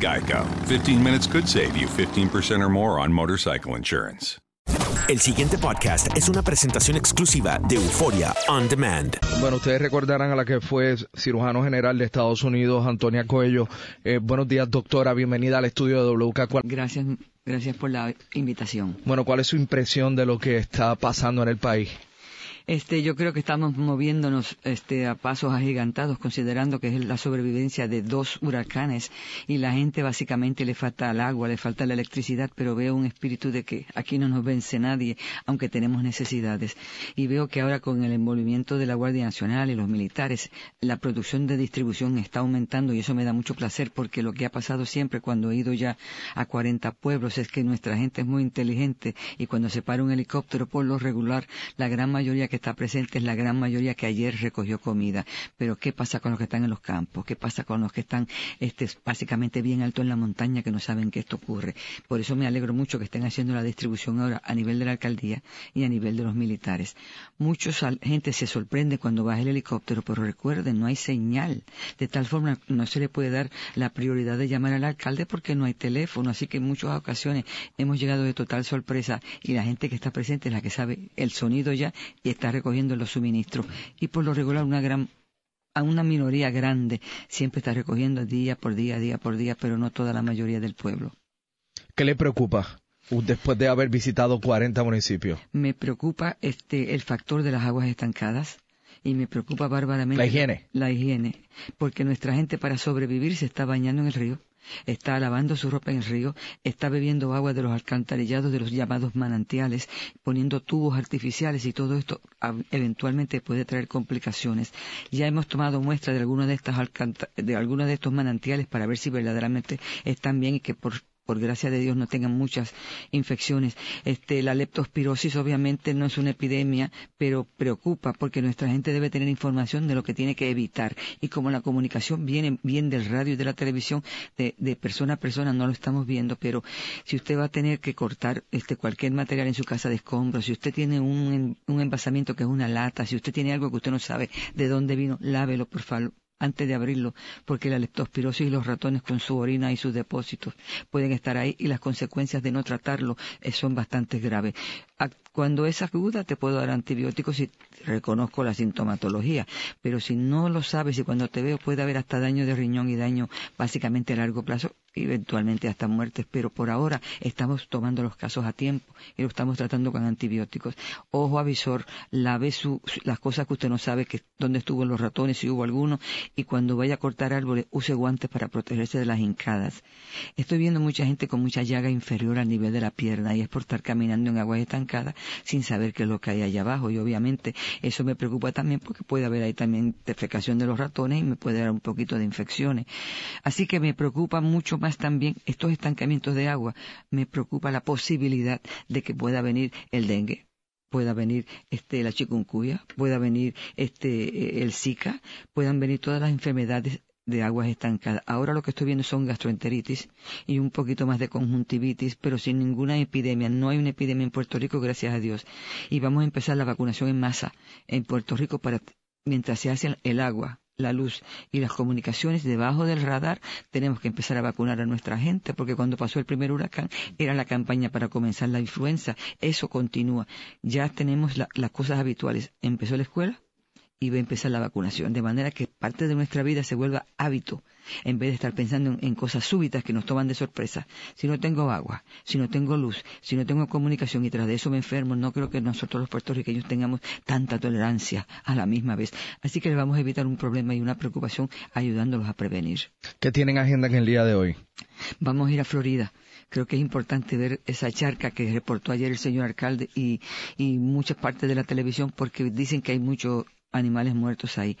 Geico. 15 minutes could save you 15% or more on motorcycle insurance. El siguiente podcast es una presentación exclusiva de Euforia On Demand. Bueno, ustedes recordarán a la que fue cirujano general de Estados Unidos, Antonia Coello. Eh, buenos días, doctora. Bienvenida al estudio de WK. ¿Cuál- Gracias, gracias por la invitación. Bueno, ¿cuál es su impresión de lo que está pasando en el país? Este, yo creo que estamos moviéndonos este, a pasos agigantados, considerando que es la sobrevivencia de dos huracanes y la gente básicamente le falta el agua, le falta la electricidad, pero veo un espíritu de que aquí no nos vence nadie, aunque tenemos necesidades. Y veo que ahora con el envolvimiento de la Guardia Nacional y los militares, la producción de distribución está aumentando y eso me da mucho placer porque lo que ha pasado siempre cuando he ido ya a 40 pueblos es que nuestra gente es muy inteligente y cuando se para un helicóptero por lo regular, la gran mayoría que está presente es la gran mayoría que ayer recogió comida. Pero ¿qué pasa con los que están en los campos? ¿Qué pasa con los que están este, básicamente bien alto en la montaña que no saben que esto ocurre? Por eso me alegro mucho que estén haciendo la distribución ahora a nivel de la alcaldía y a nivel de los militares. Muchos gente se sorprende cuando baja el helicóptero, pero recuerden, no hay señal. De tal forma no se le puede dar la prioridad de llamar al alcalde porque no hay teléfono. Así que en muchas ocasiones hemos llegado de total sorpresa y la gente que está presente es la que sabe el sonido ya y está recogiendo los suministros. Y por lo regular una gran a una minoría grande siempre está recogiendo día por día, día por día, pero no toda la mayoría del pueblo. ¿Qué le preocupa después de haber visitado 40 municipios? Me preocupa este el factor de las aguas estancadas y me preocupa bárbaramente La higiene. La higiene, porque nuestra gente para sobrevivir se está bañando en el río, está lavando su ropa en el río, está bebiendo agua de los alcantarillados de los llamados manantiales, poniendo tubos artificiales y todo esto eventualmente puede traer complicaciones. Ya hemos tomado muestra de algunos de de de estos manantiales para ver si verdaderamente están bien y que por por gracia de Dios no tengan muchas infecciones. Este, la leptospirosis obviamente no es una epidemia, pero preocupa porque nuestra gente debe tener información de lo que tiene que evitar. Y como la comunicación viene bien del radio y de la televisión, de, de persona a persona no lo estamos viendo, pero si usted va a tener que cortar este cualquier material en su casa de escombros, si usted tiene un, un envasamiento que es una lata, si usted tiene algo que usted no sabe de dónde vino, lávelo por favor antes de abrirlo, porque la leptospirosis y los ratones con su orina y sus depósitos pueden estar ahí y las consecuencias de no tratarlo eh, son bastante graves. Ac- Cuando es aguda te puedo dar antibióticos si reconozco la sintomatología, pero si no lo sabes y cuando te veo puede haber hasta daño de riñón y daño básicamente a largo plazo eventualmente hasta muertes, pero por ahora estamos tomando los casos a tiempo y lo estamos tratando con antibióticos. Ojo avisor, lave su, las cosas que usted no sabe que dónde estuvo los ratones, si hubo alguno, y cuando vaya a cortar árboles, use guantes para protegerse de las hincadas. Estoy viendo mucha gente con mucha llaga inferior al nivel de la pierna y es por estar caminando en aguas estancadas sin saber qué es lo que hay allá abajo y obviamente eso me preocupa también porque puede haber ahí también defecación de los ratones y me puede dar un poquito de infecciones. Así que me preocupa mucho más también estos estancamientos de agua, me preocupa la posibilidad de que pueda venir el dengue pueda venir este la chikungunya, pueda venir este el Zika, puedan venir todas las enfermedades de aguas estancadas. Ahora lo que estoy viendo son gastroenteritis y un poquito más de conjuntivitis, pero sin ninguna epidemia. No hay una epidemia en Puerto Rico, gracias a Dios. Y vamos a empezar la vacunación en masa en Puerto Rico para mientras se hace el agua, la luz y las comunicaciones debajo del radar, tenemos que empezar a vacunar a nuestra gente, porque cuando pasó el primer huracán era la campaña para comenzar la influenza. Eso continúa. Ya tenemos las cosas habituales. Empezó la escuela, y va a empezar la vacunación, de manera que parte de nuestra vida se vuelva hábito, en vez de estar pensando en, cosas súbitas que nos toman de sorpresa. Si no tengo agua, si no tengo luz, si no tengo comunicación y tras de eso me enfermo, no creo que nosotros los puertorriqueños tengamos tanta tolerancia a la misma vez. Así que le vamos a evitar un problema y una preocupación ayudándolos a prevenir. ¿Qué tienen agenda en el día de hoy? Vamos a ir a Florida creo que es importante ver esa charca que reportó ayer el señor alcalde y, y muchas partes de la televisión porque dicen que hay mucho animales muertos ahí.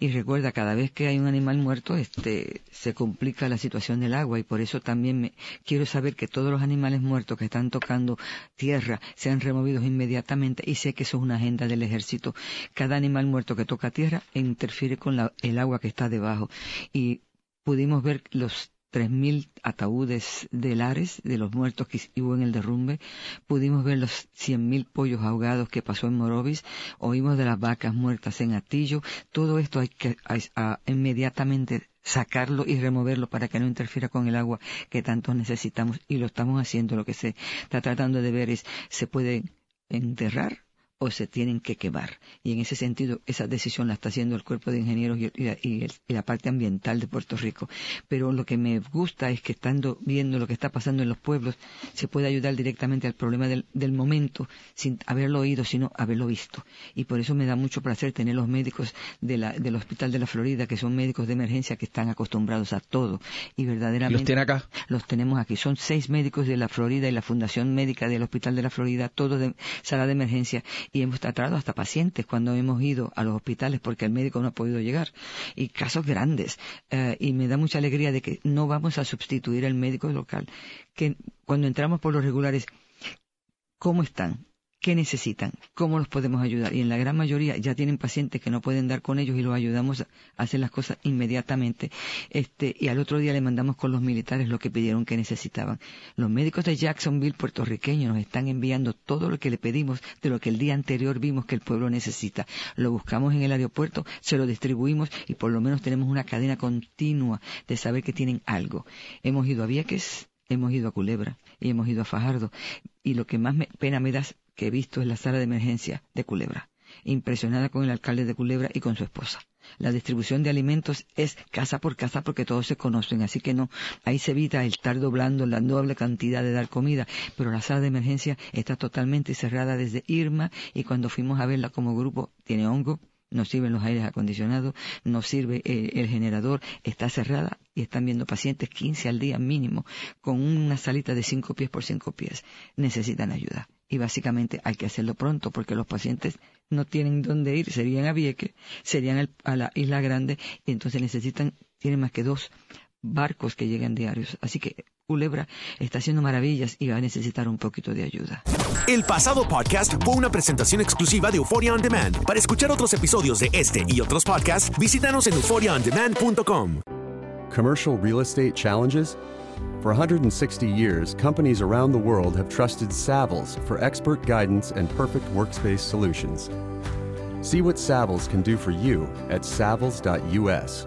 Y recuerda, cada vez que hay un animal muerto, este, se complica la situación del agua y por eso también me, quiero saber que todos los animales muertos que están tocando tierra sean removidos inmediatamente y sé que eso es una agenda del ejército. Cada animal muerto que toca tierra interfiere con el agua que está debajo y pudimos ver los 3.000 ataúdes de lares de los muertos que hubo en el derrumbe. Pudimos ver los 100.000 pollos ahogados que pasó en Morovis. Oímos de las vacas muertas en Atillo. Todo esto hay que inmediatamente sacarlo y removerlo para que no interfiera con el agua que tanto necesitamos y lo estamos haciendo. Lo que se está tratando de ver es, se puede enterrar o se tienen que quemar. Y en ese sentido, esa decisión la está haciendo el cuerpo de ingenieros y, la parte ambiental de Puerto Rico. Pero lo que me gusta es que estando viendo lo que está pasando en los pueblos, se puede ayudar directamente al problema del, momento sin haberlo oído, sino haberlo visto. Y por eso me da mucho placer tener los médicos de la, del Hospital de la Florida, que son médicos de emergencia que están acostumbrados a todo. Y verdaderamente. ¿Los tiene acá? Los tenemos aquí. Son seis médicos de la Florida y la Fundación Médica del Hospital de la Florida, todos de sala de emergencia y hemos tratado hasta pacientes cuando hemos ido a los hospitales porque el médico no ha podido llegar. Y casos grandes. Eh, y me da mucha alegría de que no vamos a sustituir al médico local. Que cuando entramos por los regulares ¿cómo están? Qué necesitan, cómo los podemos ayudar. Y en la gran mayoría ya tienen pacientes que no pueden dar con ellos y los ayudamos a hacer las cosas inmediatamente. Este, y al otro día le mandamos con los militares lo que pidieron que necesitaban. Los médicos de Jacksonville puertorriqueños nos están enviando todo lo que le pedimos de lo que el día anterior vimos que el pueblo necesita. Lo buscamos en el aeropuerto, se lo distribuimos y por lo menos tenemos una cadena continua de saber que tienen algo. Hemos ido a Vieques, hemos ido a Culebra y hemos ido a Fajardo. Y lo que más pena me da que he visto en la sala de emergencia de Culebra, impresionada con el alcalde de Culebra y con su esposa. La distribución de alimentos es casa por casa porque todos se conocen, así que no, ahí se evita estar doblando la doble cantidad de dar comida, pero la sala de emergencia está totalmente cerrada desde Irma y cuando fuimos a verla como grupo tiene hongo, no sirven los aires acondicionados, no sirve el, el, generador, está cerrada y están viendo pacientes 15 al día mínimo con una salita de 5 pies por 5 pies. Necesitan ayuda y básicamente hay que hacerlo pronto porque los pacientes no tienen dónde ir, serían a Vieques, serían a la Isla Grande y entonces necesitan, tienen más que dos barcos que lleguen diarios. Así que Culebra está haciendo maravillas y va a necesitar un poquito de ayuda. El pasado podcast fue una presentación exclusiva de Euphoria On Demand. Para escuchar otros episodios de este y otros podcasts, visítanos en euphoriaondemand.com. Commercial real estate challenges For 160 years, companies around the world have trusted Savills for expert guidance and perfect workspace solutions. See what Savills can do for you at savills.us.